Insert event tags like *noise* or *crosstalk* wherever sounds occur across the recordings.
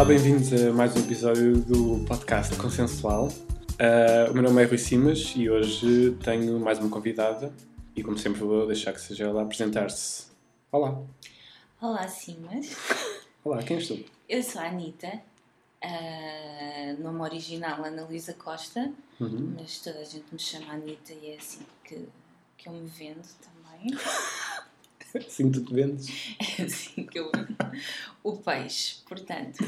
Olá, bem-vindos a mais um episódio do podcast Consensual. Uh, o meu nome é Rui Simas e hoje tenho mais uma convidada e, como sempre, vou deixar que seja ela apresentar-se. Olá. Olá, Simas. *laughs* Olá, quem és tu? Eu sou a Anitta, uh, nome original Ana Luísa Costa, Uhum. mas toda a gente me chama Anitta e é assim que, que eu me vendo também. *laughs* *laughs* Sim, tu te vendes. É *laughs* assim que eu vendo o peixe. Portanto,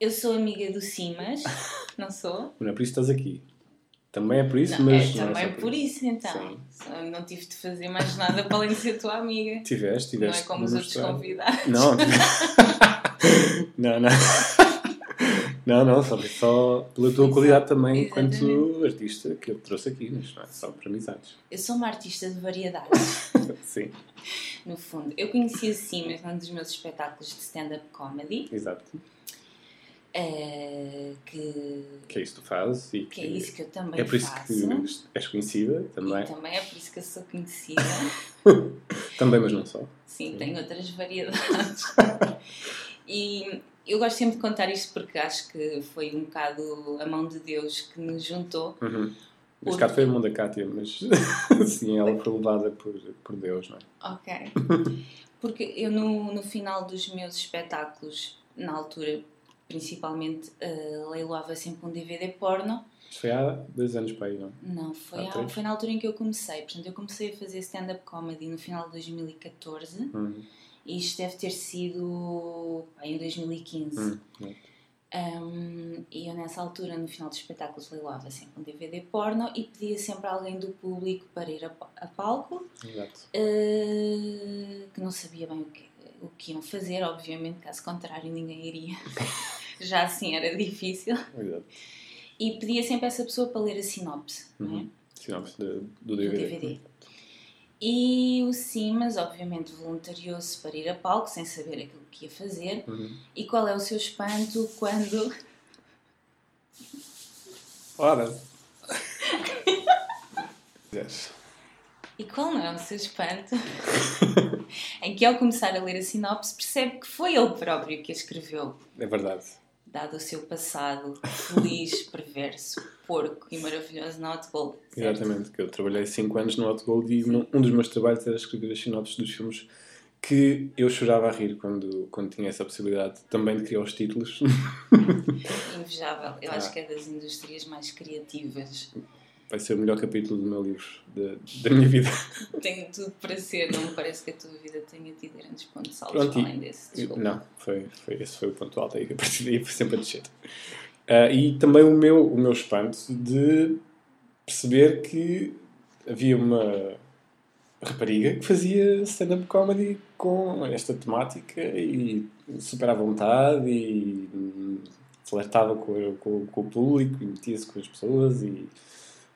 eu sou amiga do Simas, não sou? Não é por isso que estás aqui. Também é por isso, Não, mas é não também é só por isso então. Sim. Não tive de fazer mais nada para além de ser tua amiga. Tiveste, Não tiveste. é como os outros convidados. Não. *laughs* não, não. Não, não, só, só pela tua Exato, qualidade também exatamente. enquanto artista que eu trouxe aqui, mas não é só por amizades. Eu sou uma artista de variedades. *laughs* Sim, No fundo, eu conheci o Simas num dos meus espetáculos de stand-up comedy, exato. eh, que, Que é isso que tu fazes e que é isso que eu também é por isso faço. que és conhecida também. E também é por isso que eu sou conhecida. *laughs* Também, mas não só. Sim, tenho outras variedades. *laughs* e eu gosto sempre de contar isto porque acho que foi um bocado a mão de Deus que nos juntou. Uhum. Neste caso foi a mão da Kátia, mas *laughs* sim, ela foi levada por, por Deus, não é? Ok. Porque eu, no, no final dos meus espetáculos, na altura, principalmente, uh, leiloava sempre um DVD porno. Isto foi há dois anos para aí, não? Não, foi, há- foi na altura em que eu comecei. Portanto, eu comecei a fazer stand-up comedy no final de 2014 Uhum. Isto deve ter sido pá, em 2015. Uhum. Uhum. Um, e eu, nessa altura, no final dos espetáculos, leiloava sempre um DVD porno e pedia sempre a alguém do público para ir a, a palco Exato. Uh, que não sabia bem o que, o que iam fazer, obviamente, caso contrário ninguém iria. *laughs* Já assim era difícil. Exato. E pedia sempre a essa pessoa para ler a sinopse é? Uhum. Sinopse de- do do DVD. DVD. E o Simas, obviamente, voluntariou-se para ir a palco sem saber aquilo que ia fazer. Uhum. E qual é o seu espanto quando. Ora! Yes. *laughs* E qual não é o seu espanto? *laughs* em que, ao começar a ler a sinopse, percebe que foi ele próprio que a escreveu. É verdade. Dado o seu passado feliz, *laughs* perverso, porco e maravilhoso na Hot Gold. certo? Exatamente, que eu trabalhei 5 anos no Hot Gold e um dos meus trabalhos era escrever as sinopses dos filmes que eu chorava a rir quando, quando tinha essa possibilidade também de criar os títulos. Invejável. Eu Ah. acho que é das indústrias mais criativas. Vai ser o melhor capítulo do meu livro, da, da minha vida. *laughs* Tem tudo para ser, não me parece que a tua vida tenha tido grandes pontos altos Pronto, além desse. Desculpa. Não, foi, foi, esse foi o ponto alto aí, a partir daí foi sempre a descer. Ah, e também o meu, o meu espanto de perceber que havia uma rapariga que fazia stand-up comedy com esta temática e super à vontade e flertava com, com, com o público e metia-se com as pessoas e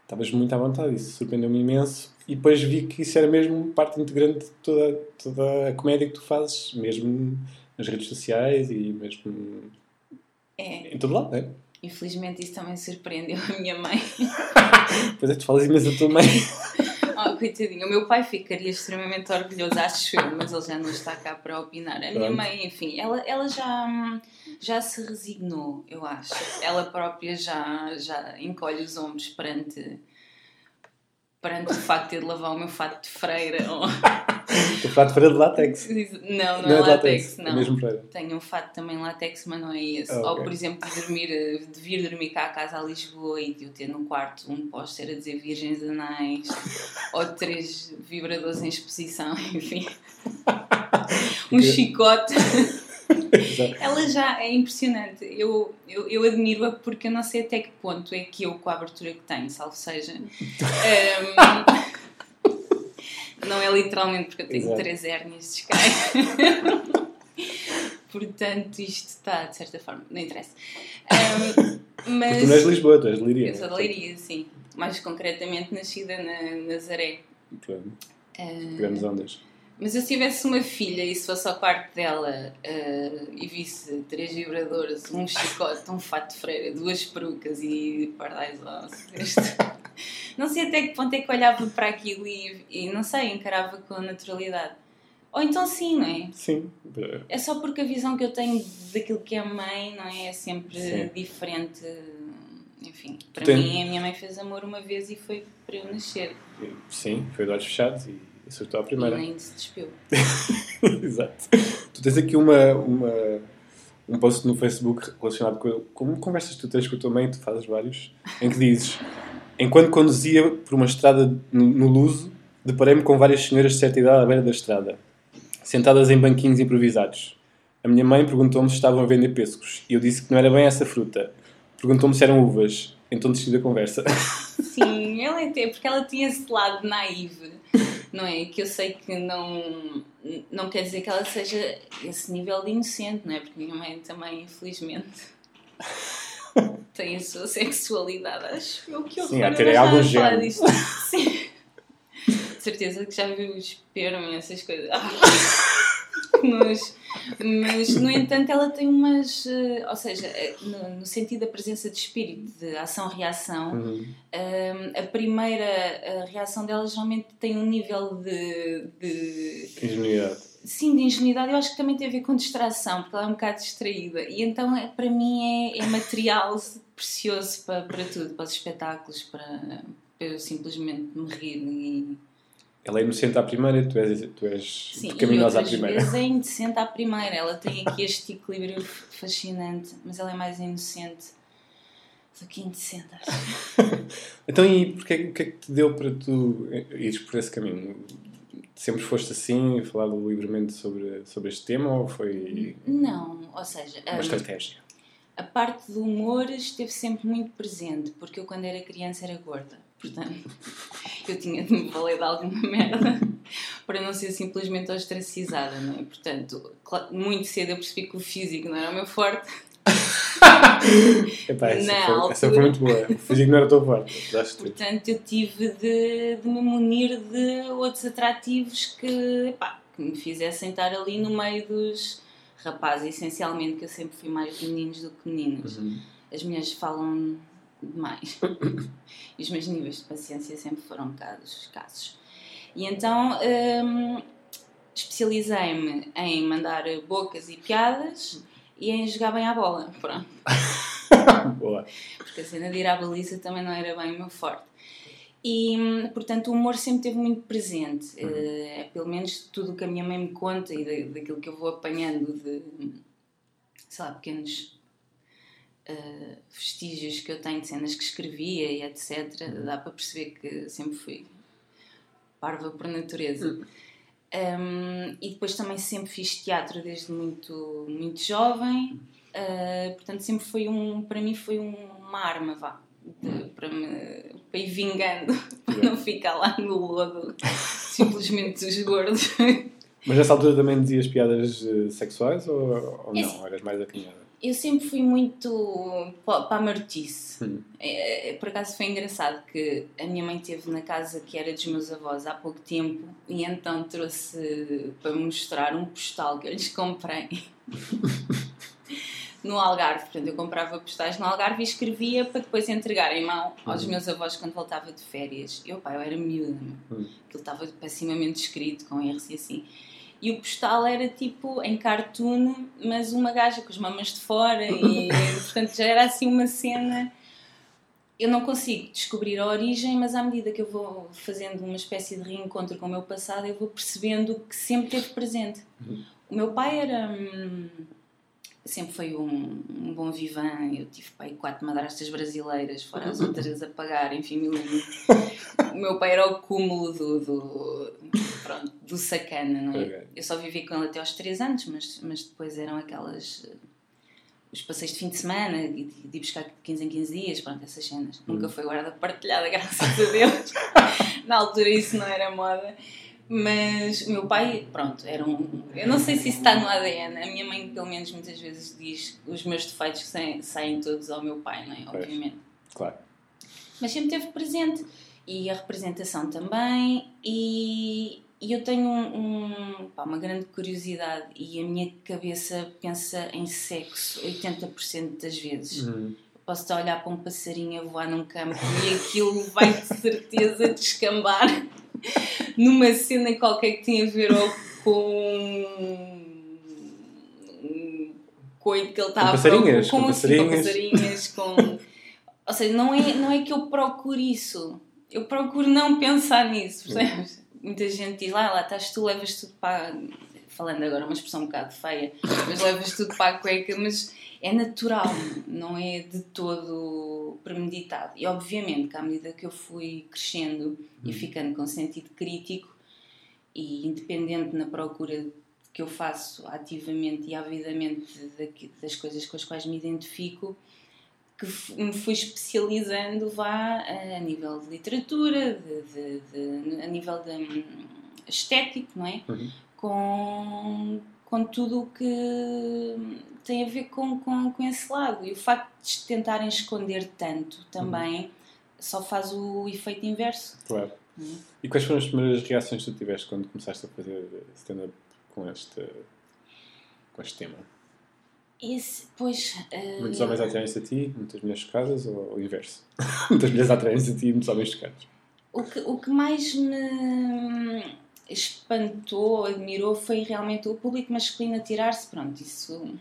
estavas muito à vontade, isso surpreendeu-me imenso. E depois vi que isso era mesmo parte integrante de toda, toda a comédia que tu fazes, mesmo nas redes sociais e mesmo É, em todo lado, não é? infelizmente isso também surpreendeu a minha mãe. *laughs* Pois é, tu falas imenso da tua mãe. *laughs* Coitadinho, o meu pai ficaria extremamente orgulhoso, acho eu, mas ele já não está cá para opinar. A minha Pronto. mãe, enfim, ela, ela já, já se resignou, eu acho. Ela própria já, já encolhe os ombros perante, perante o facto de eu lavar o meu fato de freira. Ou... A falar de feira de látex. Não, não, Não é é de látex, é não. mesmo feira. Tenho um fato também látex, mas não é esse. Ah, Ou, por exemplo, de, dormir, eh, de vir dormir cá a casa a Lisboa e de eu ter no quarto um póster a dizer Virgens Anais ou três vibradores em exposição, *laughs* enfim. *laughs* Um chicote. Ela já é impressionante. Eu, eu, eu admiro-a porque eu não sei até que ponto é que eu, com a abertura que tenho, salvo seja. *laughs* ehm, não é literalmente porque eu tenho Exato. três hérnias de Sky. *laughs* Portanto, isto está, de certa forma, não interessa. Ehm, mas Tu não és de Lisboa, tu és de Liria. eu sou de Leiria, sim. Mais concretamente nascida na Nazaré. Pronto, Ehm, Grandes ondas. mas eu se tivesse uma filha e se fosse ao quarto dela eh, e visse três vibradores, um chicote, um fato de freira, duas perucas e pardais este- não sei até que ponto é que olhava para aquilo e, e não sei, encarava com naturalidade. Ou então sim, não é? Sim. É só porque a visão que eu tenho daquilo que é mãe, não é? É sempre Sim. diferente. Enfim, para Tem- mim, a minha mãe fez amor uma vez e foi para eu nascer. Sim, foi de olhos fechados e acertou a E primeira. nem se despiu. *laughs* Exato. Tu tens aqui uma, uma, um post no Facebook relacionado com, com conversas que tu tens com a tua mãe, tu fazes vários, em que dizes: Enquanto conduzia por uma estrada no, Luso, deparei-me com várias senhoras de certa idade à beira da estrada, sentadas em banquinhos improvisados. A minha mãe perguntou-me se estavam a vender pêssegos e eu disse que não era bem essa fruta. Perguntou-me se eram uvas, então desisti da conversa. *laughs* Sim, ela é porque ela tinha esse lado naive, não é? Que eu sei que não, não quer dizer que ela seja esse nível de inocente, não é? Porque minha mãe também, infelizmente, tem a sua *laughs* sexualidade. Acho eu que eu Sim, há de ter algum género. *laughs* Sim. De certeza que já viu o esperma e essas coisas. Ah, mas, mas, no entanto, ela tem umas. eh, Ou seja, eh, no, no sentido da presença de espírito, de ação-reação, Uhum. um, a primeira eh, reação dela geralmente tem um nível de, de Ingenuidade. sim de ingenuidade eu acho que também tem a ver com distração porque ela é um bocado distraída e então é, para mim é, é material precioso para, para tudo para os espetáculos para, para eu simplesmente me rir e Ela é inocente à primeira tu és, tu és sim, pecaminosa à primeira. vezes é *laughs* indecente à primeira ela tem aqui este equilíbrio fascinante mas ela é mais inocente do que indecente. *laughs* Então, e porquê, o que é que te deu para tu ires por esse caminho? Sempre foste assim, falar livremente sobre, sobre este tema ou foi não ou seja uma um, estratégia? A parte do humor esteve sempre muito presente, porque eu quando era criança era gorda. Portanto, *laughs* eu tinha de me valer de alguma merda *laughs* para não ser simplesmente ostracizada, não é? Portanto, muito cedo eu percebi que o físico não era o meu forte. *laughs* Epá, essa, foi, altura. essa foi muito boa. O físico não era tão forte. Portanto, eu tive de, de me munir de outros atrativos que, epá, que me fizessem estar ali no meio dos rapazes, essencialmente, que eu sempre fui mais de meninos do que meninas. Uhum. as mulheres falam demais. *laughs* e os meus níveis de paciência sempre foram um bocado escassos. E então hum, especializei-me em mandar bocas e piadas e em jogar bem à bola. Pronto. *laughs* Boa. Porque a cena de ir à baliza também não era bem o meu forte. E, portanto, o humor sempre esteve muito presente. Eh, É pelo menos tudo o que a minha mãe me conta e da- daquilo que eu vou apanhando de, sei lá, pequenos eh, vestígios que eu tenho de cenas que escrevia e etc. Dá para perceber que sempre fui parva por natureza. Um, e depois também sempre fiz teatro desde muito, muito jovem. Uh, portanto, sempre foi um, para mim foi um- uma arma, vá, de- para, me, *laughs* para ir vingando, para não ficar lá no lodo, simplesmente dos gordos. Mas nessa altura também dizias piadas eh, sexuais ou, ou É não? Eras mais acanhada? Eu sempre fui muito pa- para a marotice. Hum. É, é, por acaso foi engraçado que a minha mãe esteve na casa que era dos meus avós há pouco tempo e então trouxe para me mostrar um postal que eu lhes comprei *laughs* no Algarve. Portanto, eu comprava postais no Algarve e escrevia para depois entregar em mão aos Uhum. meus avós quando voltava de férias. Eu, pá, eu era miúda, meu. Hum. aquilo estava pessimamente escrito, com erros e assim. E o postal era tipo em cartoon, mas uma gaja com as mamas de fora, e *laughs* portanto já era assim uma cena. Eu não consigo descobrir a origem, mas à medida que eu vou fazendo uma espécie de reencontro com o meu passado, eu vou percebendo que sempre teve presente. Uhum. O meu pai era. hum, sempre foi um, um bom vivan. Eu tive pai quatro madrastas brasileiras, fora as outras a pagar, enfim, mil um. *laughs* O meu pai era o cúmulo do, do, pronto, do sacana, não é? Ok. Eu só vivi com ele até aos 3 anos, mas, mas depois eram aquelas. eh, os passeios de fim de semana, e de, de buscar de 15 em 15 dias, pronto, essas cenas. Nunca foi guarda partilhada, *laughs* graças a Deus. Na altura isso não era moda. Mas o meu pai, pronto, era um. Eu não sei se isso está no ADN. A minha mãe, pelo menos, muitas vezes diz que os meus defeitos saem, saem todos ao meu pai, não é? Pois. Obviamente Claro. mas sempre teve presente e a representação também e, e eu tenho um, um- pá, uma grande curiosidade e a minha cabeça pensa em sexo 80% das vezes Hum. posso estar a olhar para um passarinho a voar num campo e aquilo vai de certeza descambar *laughs* numa cena qualquer que tenha a ver ou com coito que ele está Com a passarinhas, procurar- com assim, com passarinhas. passarinhas, com... *laughs* Ou seja, não é, não é que eu procure isso. Eu procuro não pensar nisso, percebes? Muita gente diz, lá, lá estás tu, levas tudo para... a-" Falando agora uma expressão um bocado feia, mas levas tudo para a cueca, mas é natural, não é de todo premeditado. E obviamente que à medida que eu fui crescendo e ficando com sentido crítico e independente na procura que eu faço ativamente e avidamente das coisas com as quais me identifico, que me fui especializando vá a nível de literatura, de, de- de- a nível de, hum, estético, não é? Uhum. Com, com tudo o que tem a ver com, com, com esse lado. E o facto de tentarem esconder tanto também só faz o efeito inverso. Claro. Uhum. E quais foram as primeiras reações que tu tiveste quando começaste a fazer stand-up com este, com este tema? Esse, pois. eh, Muitos homens atraem-se a ti, muitas mulheres chocadas ou o inverso? *laughs* muitas mulheres atraem-se a ti e muitos homens chocados. O que, o que mais me espantou, admirou, foi realmente o público masculino a tirar-se. Pronto, isso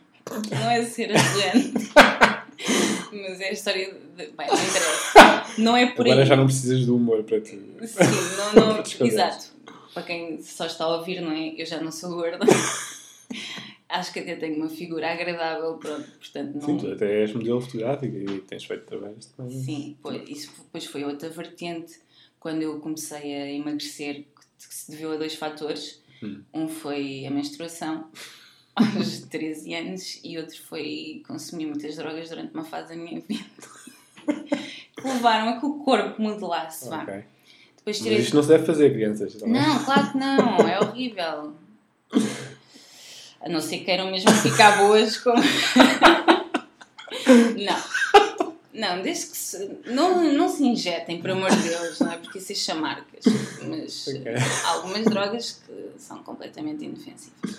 não é ser arrogante. *laughs* Mas é a história de. Bem, não interessa. *laughs* Não é por Agora aí. já não precisas do humor para te. Sim, não, não, *laughs* para exato. Para quem só está a ouvir, não é? Eu já não sou gorda. Acho que até tenho uma figura agradável, pronto, portanto não. Sim, tu até és modelo fotográfico e tens feito trabalhos também. Sim, pois, isso depois foi outra vertente quando eu comecei a emagrecer, que se deveu a dois fatores. Hum. Um foi a menstruação *laughs* aos 13 anos e outro foi consumir muitas drogas durante uma fase da minha vida. *laughs* que levaram a que o corpo modelasse. vá. Ok. Depois Mas tirei. isto não se deve fazer, crianças. Não, claro que não, é horrível. A não ser que queiram mesmo ficar boas como. *laughs* não. Não, desde que se. Não, não se injetem, por amor de Deus, não é? Porque isso é chamarcas. Mas *laughs* Ok. eh, há algumas drogas que são completamente indefensíveis.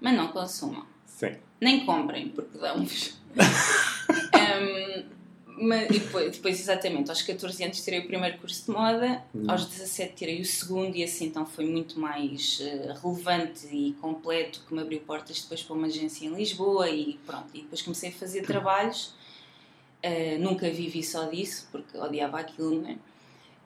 Mas não consumam. Sim. Nem comprem, porque dão-vos. Hum, *laughs* mas depois, depois, exatamente, aos 14 anos tirei o primeiro curso de moda, Hum. aos 17 tirei o segundo e assim então foi muito mais eh, relevante e completo que me abriu portas depois para uma agência em Lisboa e pronto, e depois comecei a fazer trabalhos. Eh, nunca vivi só disso, porque odiava aquilo, não é?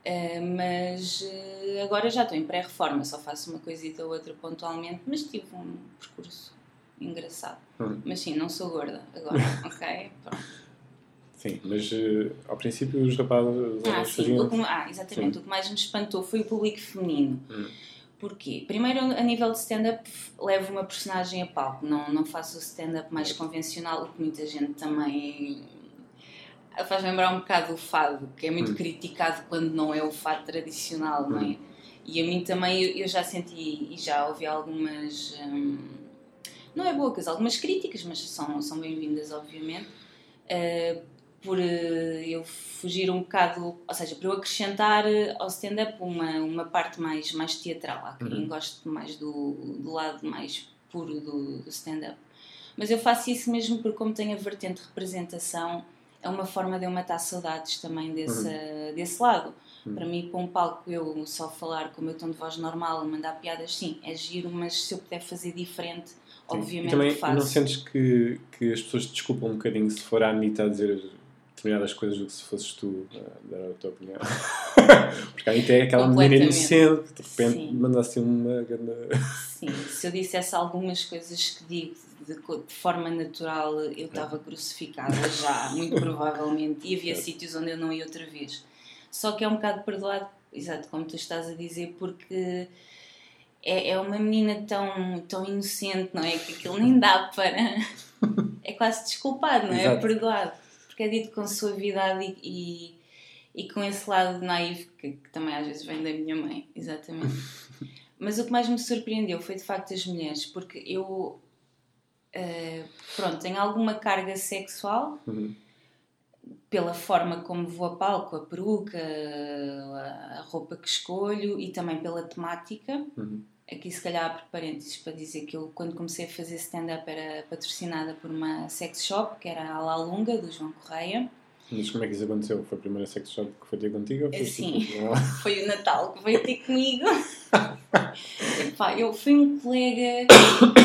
Eh, mas eh, agora já estou em pré-reforma, só faço uma coisita ou outra pontualmente, mas tive um percurso engraçado. Hum. Mas sim, não sou gorda agora, *laughs* ok? Pronto. Sim, mas ao princípio os rapazes Ah, sim, o que, ah, exatamente. O que mais me espantou foi o público feminino. Hum. Porquê? Primeiro, a nível de stand-up, levo uma personagem a palco. Não, não faço o stand-up mais convencional, o que muita gente também faz lembrar um bocado o fado, que é muito Hum. criticado quando não é o fado tradicional, não é? E a mim também, eu, já senti e já ouvi algumas. hum, não é bocas, algumas críticas, mas são, são bem-vindas, obviamente. Uh, por uh, eu fugir um bocado, ou seja, para eu acrescentar uh, ao stand-up uma, uma parte mais, mais teatral. Há quem Uhum. goste mais do, do lado mais puro do, do stand-up. Mas eu faço isso mesmo porque, como tenho a vertente de representação, é uma forma de eu matar saudades também desse, desse lado. Uhum. Para mim, para um palco, eu só falar com o meu tom de voz normal, mandar piadas, sim, é giro, mas se eu puder fazer diferente, obviamente e também faço. não sentes que, que as pessoas te desculpam um bocadinho se for a Anitta a dizer determinadas coisas do que se fosses tu a dar a tua opinião? *laughs* Porque a Anitta é aquela menina inocente que de repente Sim. manda assim uma grande. Sim, se eu dissesse algumas coisas que digo de, de forma natural, eu estava crucificada já, muito *laughs* provavelmente, e havia sítios onde eu não ia outra vez. Só que é um bocado perdoado, exato, como tu estás a dizer, porque é, é uma menina tão, tão inocente, não é? Que aquilo nem dá para. *laughs* É quase desculpado, não é? Exato. Perdoado. Porque é dito com suavidade e, e, e com esse lado naivo que, que também às vezes vem da minha mãe, exatamente. *laughs* Mas o que mais me surpreendeu foi de facto as mulheres, porque eu, eh, pronto, tenho alguma carga sexual Uhum. pela forma como vou a palco, a peruca, a, a roupa que escolho e também pela temática. Uhum. Aqui, se calhar, abro parênteses para dizer que eu, quando comecei a fazer stand-up, era patrocinada por uma sex shop, que era a La Lunga, do João Correia. Mas como é que isso aconteceu? Foi a primeira sex shop que foi ter contigo? Ou foi Sim. tipo, não? *laughs* Foi o Natal que veio ter comigo. *laughs* Epá, eu fui um colega,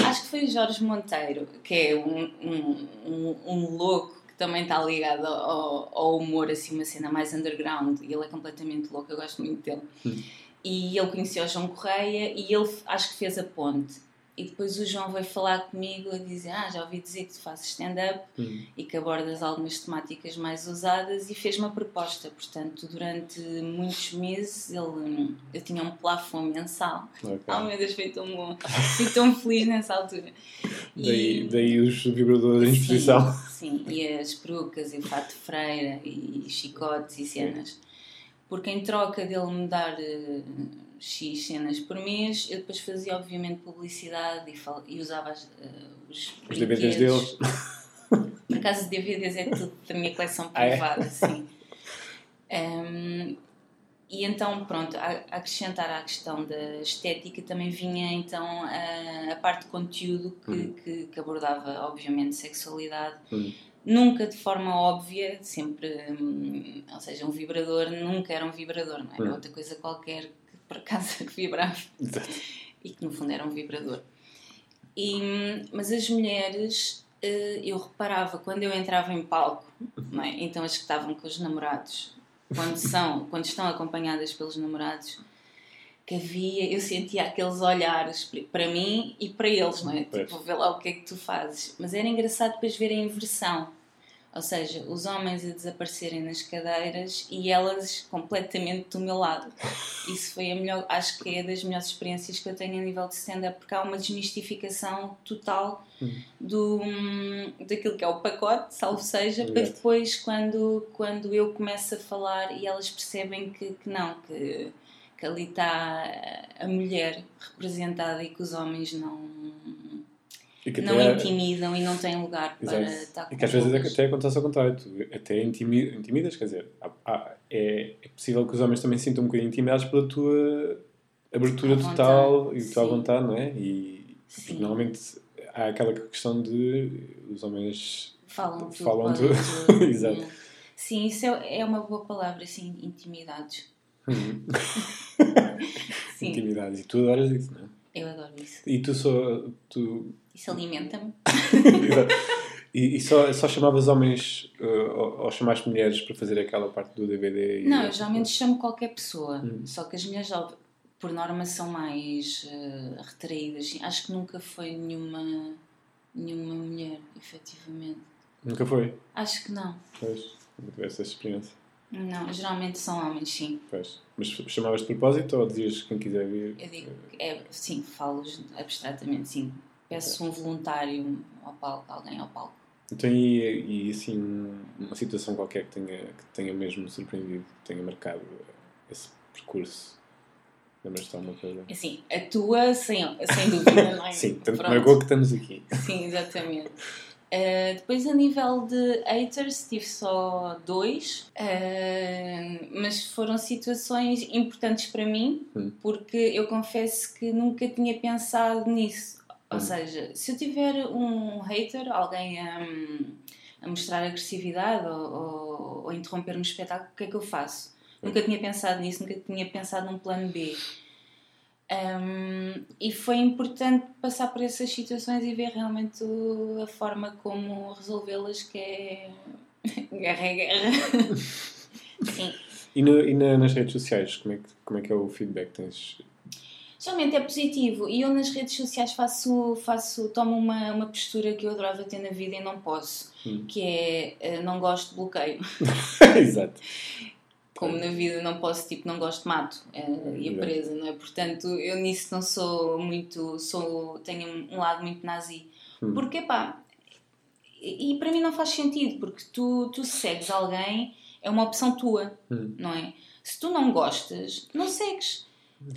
acho que foi o Jorge Monteiro, que é um, um, um, um louco que também está ligado ao, ao humor, assim, uma cena mais underground. E ele é completamente louco, eu gosto muito dele. Hum. E ele conheceu o João Correia e ele acho que fez a ponte. E depois o João veio falar comigo a dizer: Ah, já ouvi dizer que tu fazes stand-up Hum. e que abordas algumas temáticas mais usadas e fez uma proposta. Portanto, durante muitos meses ele, eu tinha um plafond mensal. Ok. Oh meu Deus, foi tão bom. Fui tão feliz nessa altura. Daí, daí os vibradores em exposição. Sim, sim, e as perucas e o fato de freira e chicotes e cenas. Porque em troca dele me dar eh, X cenas por mês, eu depois fazia obviamente publicidade e, fal- e usava as, eh, os, Os DVDs deles. *laughs* Por acaso, DVDs é tudo da minha coleção Ah, é? privada, *laughs* sim. Ehm, e então, pronto, a, acrescentar à questão da estética também vinha então a, a parte de conteúdo que, Uhum. que, que abordava, obviamente, sexualidade. Hum. Nunca de forma óbvia, sempre, hum, ou seja, um vibrador nunca era um vibrador, não é? Era Hum. outra coisa qualquer que por acaso *laughs* que vibrava Exato. e que no fundo era um vibrador. E, mas as mulheres, eh, eu reparava quando eu entrava em palco, é? então as que estavam com os namorados, quando, são, quando estão acompanhadas pelos namorados, que havia, eu sentia aqueles olhares para mim e para eles, não é? Pois. Tipo, vê lá o que é que tu fazes. Mas era engraçado depois ver a inversão. Ou seja, os homens a desaparecerem nas cadeiras e elas completamente do meu lado. Isso foi a melhor, acho que é das melhores experiências que eu tenho a nível de stand-up, porque há uma desmistificação total Hum. do, hum, daquilo que é o pacote, salvo seja, para Exato. depois, quando, quando eu começo a falar e elas percebem que, que não, que, que ali está a mulher representada e que os homens não, não até- intimidam e não têm lugar para Exato. estar com E que às vezes até acontece ao contrário. Tu até intimi- intimidas, quer dizer, há- é, é possível que os homens também se sintam um bocadinho intimidados pela tua abertura vontade, total e a tua sim. vontade, não é? E normalmente há aquela questão de os homens Falam. Falam tudo. tudo. *laughs* Exato. Sim, isso é, é uma boa palavra, assim, intimidados. hum, *laughs* Sim, intimidades. E tu adoras isso, não é? eu adoro isso. E tu só. Tu, Isso alimenta-me. *laughs* e, e só, só chamavas homens uh, ou, ou chamaste mulheres para fazer aquela parte do DVD? Não, eu geralmente chamo qualquer pessoa. Hum. Só que as mulheres, por norma, são mais eh, retraídas. Acho que nunca foi nenhuma, nenhuma mulher, efetivamente. Nunca foi? Acho que não. Pois, nunca tiveste essa experiência. Não, geralmente são homens, sim. Pois. Mas chamavas de propósito ou dizias quem quiser vir? Eu digo, é, sim, falo abstratamente, sim. Peço um voluntário ao palco, alguém ao palco. Então, e, e assim, uma situação qualquer que tenha, que tenha mesmo surpreendido, que tenha marcado esse percurso? Lembras-te de alguma coisa? Assim, a tua, sem, sem dúvida, não é? *laughs* Sim, tanto Pronto. marcou que estamos aqui. Sim, exatamente. Uh, depois, a nível de haters, tive só dois, uh, mas foram situações importantes para mim, Hum. porque eu confesso que nunca tinha pensado nisso. Ou Hum. seja, se eu tiver um hater, alguém a, a mostrar agressividade ou, ou, ou interromper-me o espetáculo, o que é que eu faço? Hum. Nunca tinha pensado nisso, nunca tinha pensado num plano B. Um, e foi importante passar por essas situações e ver realmente a forma como resolvê-las, que é *laughs* guerra é guerra. *laughs* Sim. E, no, e na- nas redes sociais, como é, que, como é que é o feedback tens? Geralmente é positivo e eu nas redes sociais faço, faço tomo uma, uma postura que eu adorava ter na vida e não posso, Hum. que é eh, não gosto de bloqueio. *laughs* Exato. Como na vida não posso, tipo, não gosto de mato eh, e a presa, não é? Portanto, eu nisso não sou muito, sou, tenho um lado muito nazi. Hum. Porque, pá, e, e para mim não faz sentido, porque tu, tu segues alguém, é uma opção tua, Hum. não é? Se tu não gostas, não segues.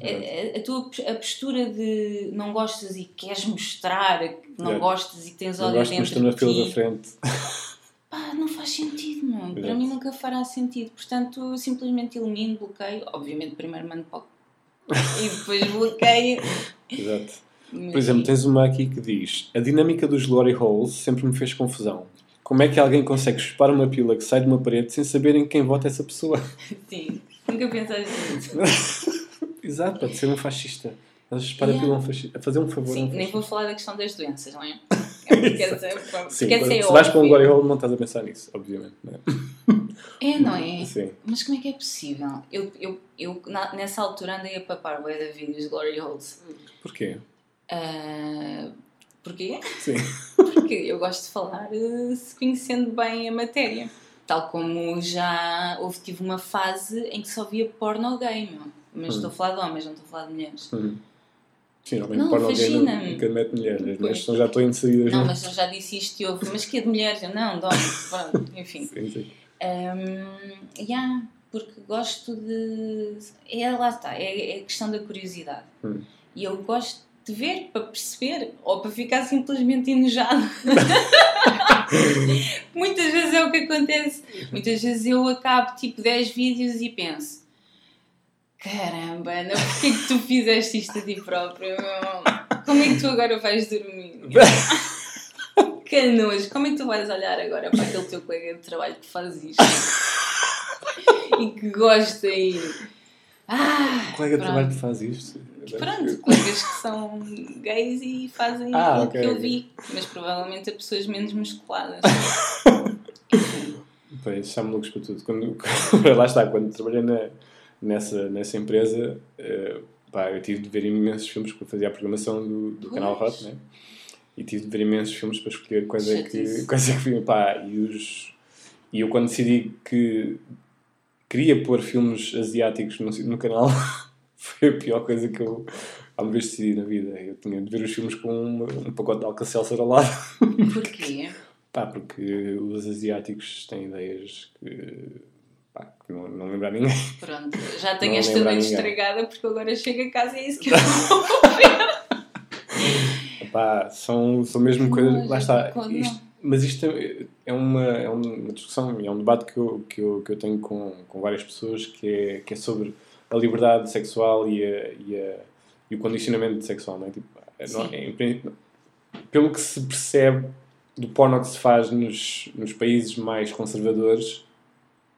A, a- a tua a postura de não gostas e queres mostrar que não Exato. gostas e que tens ódio dentro estou na de fila ti, da frente. *laughs* pá, não faz sentido, não. Para mim nunca fará sentido. Portanto, simplesmente elimino, bloqueio. Obviamente, primeiro mando para e depois *laughs* bloqueio. Exato. Mas Por exemplo, tens uma aqui que diz: A dinâmica dos glory holes sempre me fez confusão. como é que alguém consegue chupar uma pila que sai de uma parede sem saberem quem vota essa pessoa? *laughs* Sim, nunca pensaste nisso. Exato, pode ser um fascista. Mas chupar Yeah. um fascista. A fazer um favor Sim, um nem vou falar da questão das doenças, não é? *laughs* É é, porque Sim, essa é se vais para um glory hole não estás a pensar nisso, obviamente. Não é? *laughs* É, não é? Sim. Mas como é que é possível? Eu, eu, eu na- nessa altura andei a papar bué de vídeos de Glory Holes. Porquê? Ah, porquê? Sim. *laughs* Porque eu gosto de falar eh, se conhecendo bem a matéria. Tal como já houve, tive uma fase em que só via porno gay, meu. Mas Hum. estou a falar de homens, não estou a falar de mulheres. Uhum. Sim, normalmente Não, porno gay nunca mete mulheres. As mulheres Pois. são- já estão inseridas Não, no- mas eu já disse isto e houve, mas que é de mulheres? Eu, não, de homens. *laughs* Pronto, enfim. Sim, sim. Um, yeah, porque gosto de. É, lá está, é, é a questão da curiosidade. Hum. E eu gosto de ver para perceber ou para ficar simplesmente enojado. *laughs* Muitas vezes é o que acontece. Muitas vezes eu acabo tipo 10 vídeos e penso: caramba, Ana, porquê que tu fizeste isto a ti próprio? meu? Como é que tu agora vais dormir? *laughs* Canoas, como é que tu vais olhar agora para aquele teu colega de trabalho que faz isto? e que gosta e. Ah! O colega de pronto. trabalho que faz isto. Pronto, colegas que são gays e fazem Ah, o ok, que eu ok. vi, mas provavelmente a pessoas menos musculadas. *laughs* Pois, há malucos para tudo. Quando, *laughs* lá está, quando trabalhei na, nessa, nessa empresa, eh, pá, eu tive de ver imensos filmes para fazer a programação do, do canal. Hot, né? E tive de ver imensos filmes para escolher quais é que, quais é que vi. Pá, e, os, e eu quando decidi que queria pôr filmes asiáticos no, no canal, *laughs* foi a pior coisa que eu alguma vez decidi na vida. Eu tinha de ver os filmes com uma- um pacote de Alka-Seltzer ao lado. Porquê? *laughs* Pá, porque os asiáticos têm ideias que, pá, não, não lembra a ninguém. Pronto, já tenho Não esta noite estragada porque agora chego a casa e é isso que eu vou *laughs* Pá, são, são mesmo coisas. Lá está. Isto, mas isto é, é uma, é uma discussão e é um debate que eu, que eu, que eu tenho com, com várias pessoas que é, que é sobre a liberdade sexual e, a, e, a, e o condicionamento sexual. Não é? Tipo, não- Sim. é- em pelo que se percebe do porno que se faz nos, nos países mais conservadores,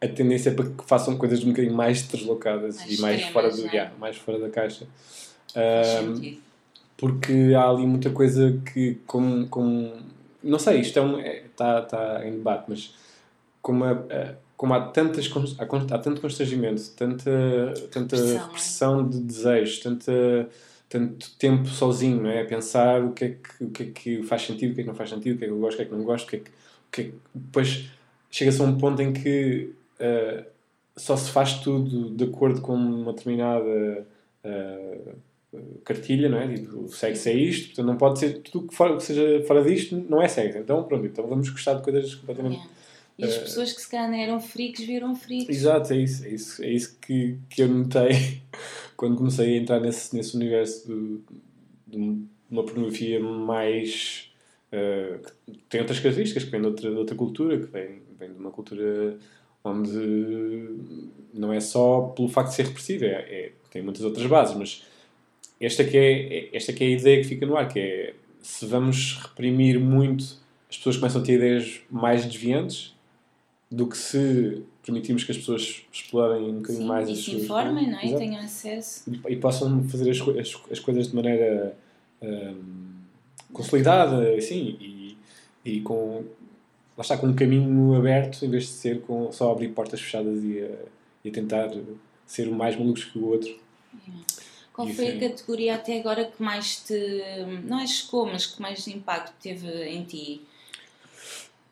a tendência é para que façam coisas um bocadinho mais deslocadas Mais e mais fora, do, é? yeah, mais fora da caixa. Sentido. porque há ali muita coisa que, como, como não sei, isto é um, está tá em debate, mas como, a- a- como há, tantas, há, há tanto constrangimento, tanta, tanta Pressão, pressão, não é? de desejos, tanta, tanto tempo sozinho, não é? A pensar o que, é que, o que é que faz sentido, o que é que não faz sentido, o que é que eu gosto, o que é que não gosto, o que é que, o que, é que- depois chega-se a um ponto em que só se faz tudo de acordo com uma determinada ah, cartilha, não é? Tipo, o sexo é isto, portanto não pode ser tudo que, fora, que seja fora disto, não é sexo. Então pronto, então vamos gostar de coisas completamente. Yeah. E as eh, pessoas que se calhar eram freaks viram freaks. Exato, é isso, é isso, é isso que, que eu notei *laughs* quando comecei a entrar nesse, nesse universo do- de uma pornografia mais. eh, que tem outras características, que vem de outra, de outra cultura, que vem, vem de uma cultura onde não é só pelo facto de ser repressiva, é, é- tem muitas outras bases, mas esta que é, é- esta que é a ideia que fica no ar, que é se vamos reprimir muito, as pessoas começam a ter ideias mais desviantes do que se permitirmos que as pessoas explorem um bocadinho Sim, mais e as se informem, não é? Exato. Tenham acesso. E, e possam fazer as, as, as coisas de maneira hum, consolidada, assim, e, e com... Lá está, com um caminho aberto, em vez de ser com só abrir portas fechadas e a, e a tentar ser o mais malucos que o outro. Qual E foi a assim- categoria até agora que mais te. não é chocou, mas que mais impacto teve em ti?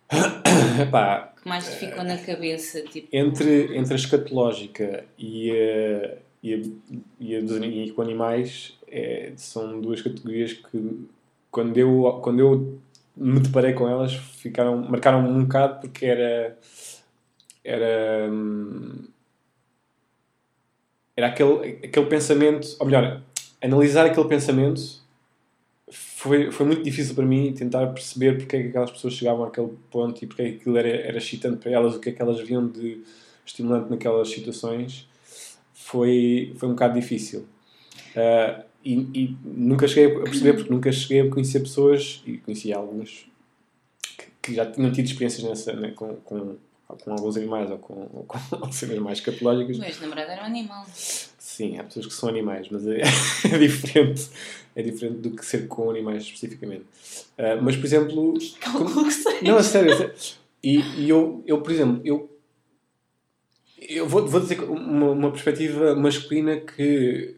*coughs* Epá, Que mais te ficou na cabeça? Tipo, entre, entre a escatológica e a, e a, e a dos e com animais é, são duas categorias que quando eu, quando eu me deparei com elas ficaram, marcaram-me um bocado porque era era hum, era aquele, aquele pensamento ou melhor, analisar aquele pensamento foi, foi muito difícil para mim tentar perceber porque é que aquelas pessoas chegavam àquele ponto e porque é que aquilo era, era excitante para elas, o que é que elas viam de estimulante naquelas situações. Foi, foi um bocado difícil. Ah, e, e nunca cheguei a perceber, porque nunca cheguei a conhecer pessoas, e conheci alguns, que, que já tinham tido experiências nessa, né, com, com, com alguns animais ou com, ou com *laughs* cenas mais catológicas. O meu ex-namorado era um animal. Sim, há pessoas que são animais, mas é, *laughs* é diferente. É diferente do que ser com animais especificamente. Uh, mas, por exemplo. Seja. Não, a sério. a sério. E, e eu, eu, por exemplo, eu. Eu vou, vou dizer uma, uma perspectiva masculina que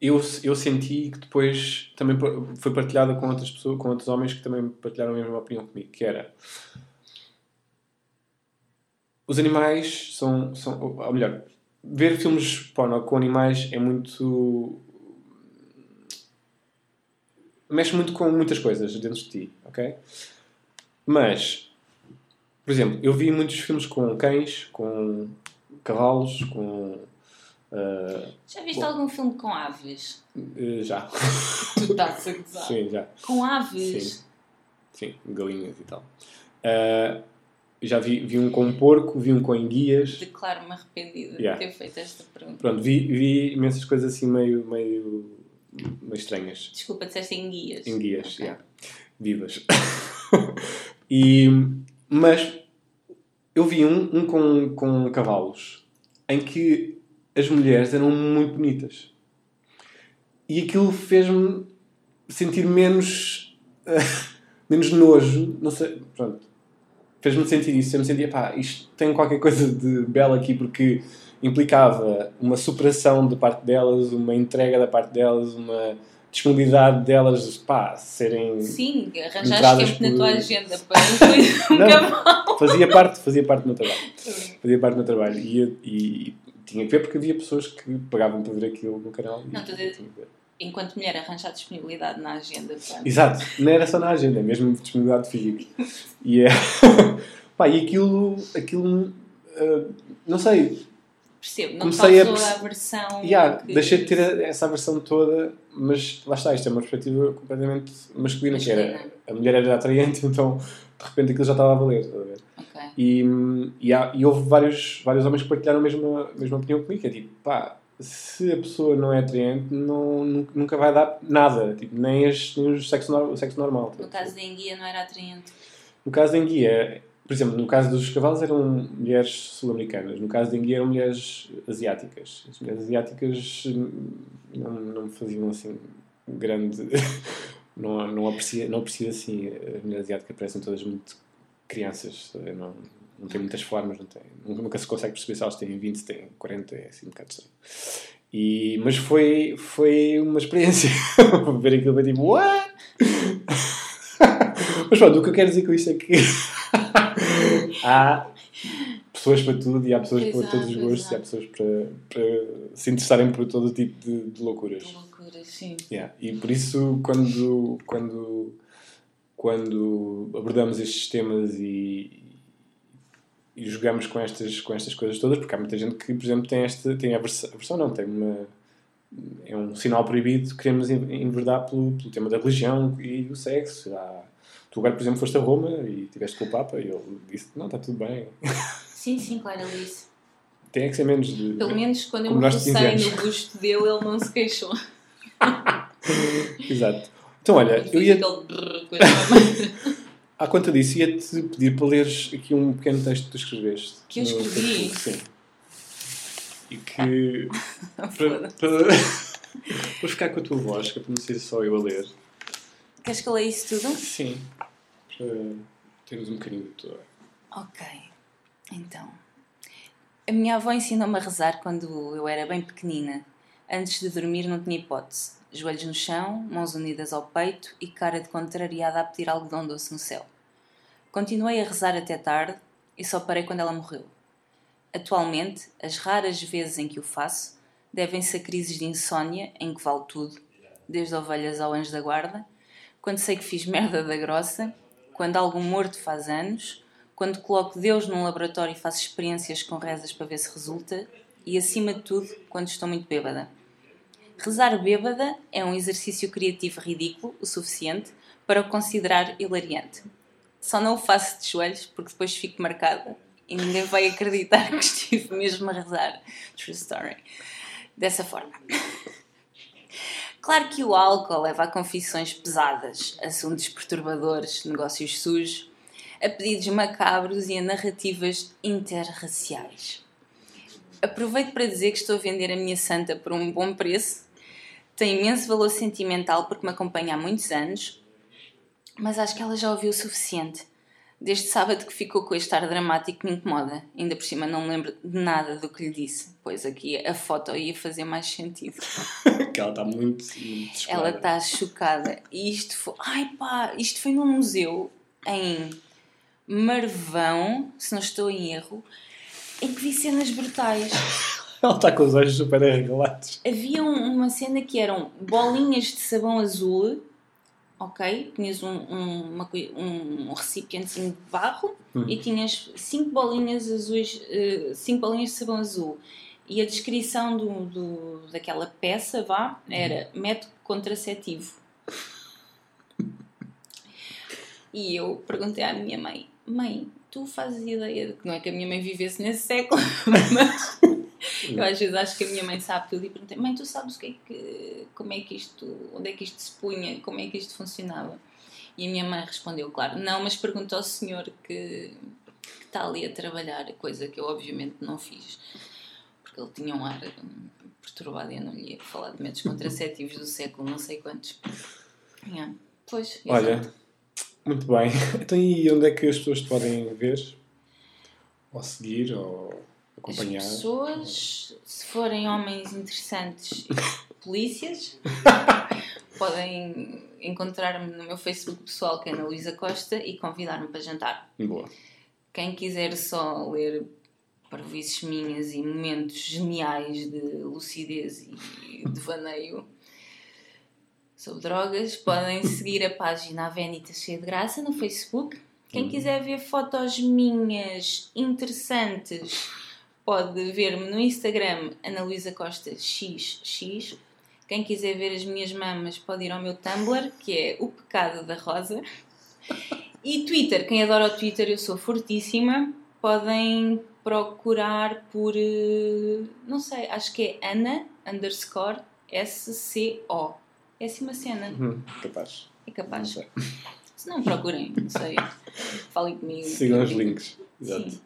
eu, eu senti que depois também foi partilhada com outras pessoas, com outros homens que também partilharam a mesma opinião comigo, que era os animais são, são ou melhor, ver filmes porno com animais é muito mexe muito com muitas coisas dentro de ti, ok? Mas, por exemplo, eu vi muitos filmes com cães, com cavalos, com Uh, já viste bom, algum filme com aves? Uh, já. Tu estás a gozar. Sim, já. Com aves? Sim, Sim galinhas e tal. Uh, já vi, vi um com porco, vi um com enguias. Declaro-me arrependida yeah. de ter feito esta pergunta. Pronto, vi, vi imensas coisas assim meio, meio, meio estranhas. Desculpa, disseste enguias. Enguias, okay. yeah. Vivas. *laughs* e, mas eu vi um, um com, com cavalos em que as mulheres eram muito bonitas. E aquilo fez-me sentir menos. *laughs* menos nojo. Não sei. Pronto. Fez-me sentir isso. Eu me sentia, pá, isto tem qualquer coisa de belo aqui porque implicava uma superação da parte delas, uma entrega da parte delas, uma disponibilidade delas, pá, serem. Sim, arranjaste tempo por... na tua agenda para *laughs* um cavalo. Fazia parte, fazia parte do meu trabalho. Fazia parte do meu trabalho. E, e, tinha que ver porque havia pessoas que pagavam para ver aquilo no canal. Não, estou a dizer, enquanto mulher, arranjar disponibilidade na agenda. Portanto. Exato, não era só na agenda, é mesmo disponibilidade física. e, é, *laughs* pá, e aquilo, aquilo uh, não sei. Percebo, não comecei a, a aversão. Yeah, que... Deixei de ter essa aversão toda, mas lá está, isto é uma perspectiva completamente masculina, masculina. que era a mulher era atraente, *laughs* então de repente aquilo já estava a valer. E, e, há, e, houve vários, vários homens que partilharam a mesma, a mesma opinião comigo, é tipo, pá, se a pessoa não é atraente, não, nunca vai dar nada, tipo, nem, as, nem o, sexo, o sexo normal. No caso da enguia não era atraente? No caso da enguia, por exemplo, no caso dos cavalos eram mulheres sul-americanas, no caso da enguia eram mulheres asiáticas. As mulheres asiáticas não, não me faziam assim grande... *laughs* não, não, aprecio, não aprecio assim, as mulheres asiáticas parecem todas muito crianças, não, não tem muitas formas, não tem, nunca se consegue perceber se elas têm 20, se têm 40, é assim um bocado estranho. E, mas foi, foi uma experiência. *laughs* ver aquilo foi tipo, what? *laughs* mas pronto, o que eu quero dizer com isto é que *laughs* há pessoas para tudo e há pessoas exato, para todos os gostos exato. e há pessoas para, para se interessarem por todo tipo de, de loucuras. De loucuras, sim. Yeah. E por isso, quando, quando quando abordamos estes temas e, e jogamos com estas, com estas coisas todas, porque há muita gente que, por exemplo, tem esta tem a versão, a versão não, tem uma é um sinal proibido, queremos enverdar pelo, pelo tema da religião e do sexo. Há, tu agora, por exemplo, foste a Roma e estiveste com o Papa e ele disse não, está tudo bem. *laughs* Sim, sim, claro, ele disse. Tem é que ser menos de... Pelo menos quando eu me rocei no busto dele, ele não se queixou. *laughs* Exato. Então, olha, eu ia. *laughs* À conta disso, ia-te pedir para leres aqui um pequeno texto que tu escreveste. Que eu escrevi? Sim. E que. *laughs* para, para, *laughs* para ficar com a tua voz, que é para não ser só eu a ler. Queres que eu leia isso tudo? Sim. Para termos um bocadinho de tua. Ok. Então. A minha avó ensinou-me a rezar quando eu era bem pequenina. Antes de dormir não tinha hipótese joelhos no chão, mãos unidas ao peito e cara de contrariada a pedir algodão doce no céu. Continuei a rezar até tarde e só parei quando ela morreu. Atualmente, as raras vezes em que o faço devem-se a crises de insônia em que vale tudo, desde ovelhas ao anjo da guarda, quando sei que fiz merda da grossa, quando algum morto faz anos, quando coloco Deus num laboratório e faço experiências com rezas para ver se resulta, e acima de tudo, quando estou muito bêbada. Rezar bêbada é um exercício criativo ridículo o suficiente para o considerar hilariante. Só não o faço de joelhos porque depois fico marcada e ninguém vai acreditar que *laughs* estive mesmo a rezar. True story. Dessa forma. Claro que o álcool leva a confissões pesadas, assuntos perturbadores, negócios sujos a pedidos macabros e a narrativas interraciais. Aproveito para dizer que estou a vender a minha santa por um bom preço. Tem imenso valor sentimental porque me acompanha há muitos anos, mas acho que ela já ouviu o suficiente. Desde sábado que ficou com este ar dramático que me incomoda. Ainda por cima não me lembro de nada do que lhe disse, pois aqui a foto ia fazer mais sentido. *laughs* que ela está muito, muito Ela está chocada. E isto foi. Ai pá, isto foi num museu em Marvão, se não estou em erro, em que vi cenas brutais. Ela está com os olhos super arregalados. Havia um- uma cena que eram bolinhas de sabão azul, ok? Tinhas um, um, uma um recipientezinho de barro e tinhas cinco bolinhas azuis, eh, cinco bolinhas de sabão azul. E a descrição do, do, daquela peça, vá, era método contraceptivo. E eu perguntei à minha mãe, mãe, tu fazes ideia de que não é que a minha mãe vivesse nesse século, *laughs* mas eu às vezes acho que a minha mãe sabe tudo e perguntei, mãe, tu sabes o que é que, como é que isto, onde é que isto se punha, como é que isto funcionava? E a minha mãe respondeu, claro, não, mas pergunta ao senhor que, que está ali a trabalhar, coisa que eu obviamente não fiz, porque ele tinha um ar hum, perturbado e eu não lhe ia falar de métodos contraceptivos do século não sei quantos. Yeah. Pois, Olha, exato. Muito bem. *laughs* Então, e onde é que as pessoas te podem ver? Ou seguir? Ou As acompanhar? pessoas, se forem homens interessantes, polícias, *laughs* podem encontrar-me no meu Facebook pessoal, que é Ana Luísa Costa, e convidar-me para jantar. Boa. Quem quiser só ler parvoices minhas e momentos geniais de lucidez e devaneio sobre drogas, podem seguir a página Avenida Cheia de Graça no Facebook. Quem quiser ver fotos minhas interessantes, pode ver-me no Instagram Ana Luísa Costa XX. Quem quiser ver as minhas mamas pode ir ao meu Tumblr, que é o pecado da rosa. E Twitter, quem adora o Twitter, eu sou fortíssima. Podem procurar por. eh, Não sei, acho que é Ana underscore SCO. É assim uma cena. Hum, capaz. É Não capaz. sei. Se não, procurem, não sei. Falem comigo. Sigam os links. Exato. Sim.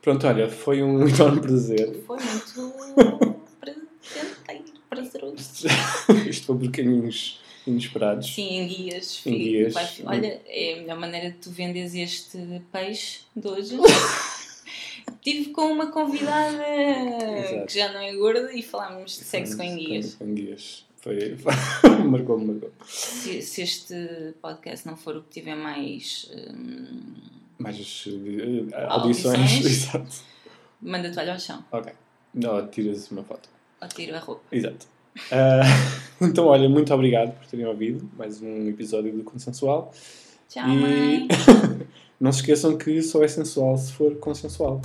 Pronto, olha, foi um enorme prazer. Foi muito prazer- prazeroso. *laughs* Isto foi por caminhos inesperados. Sim, em guias. Em guias. olha, é a melhor maneira de tu vendes este peixe de hoje. *laughs* Estive com uma convidada Exato. que já não é gorda e falámos de sexo com enguias. Com enguias. Foi. *laughs* Marcou-me, marcou. Se, se este podcast não for o que tiver mais. hum, Mais eh, audições. Audições. *laughs* Exato. manda a toalha ao chão. Ok. Não, tiras uma foto. Ou tiro a roupa. Exato. Ah, *laughs* então, olha, muito obrigado por terem ouvido mais um episódio do Consensual. Tchau, E- mãe. Não se esqueçam que só é sensual se for consensual.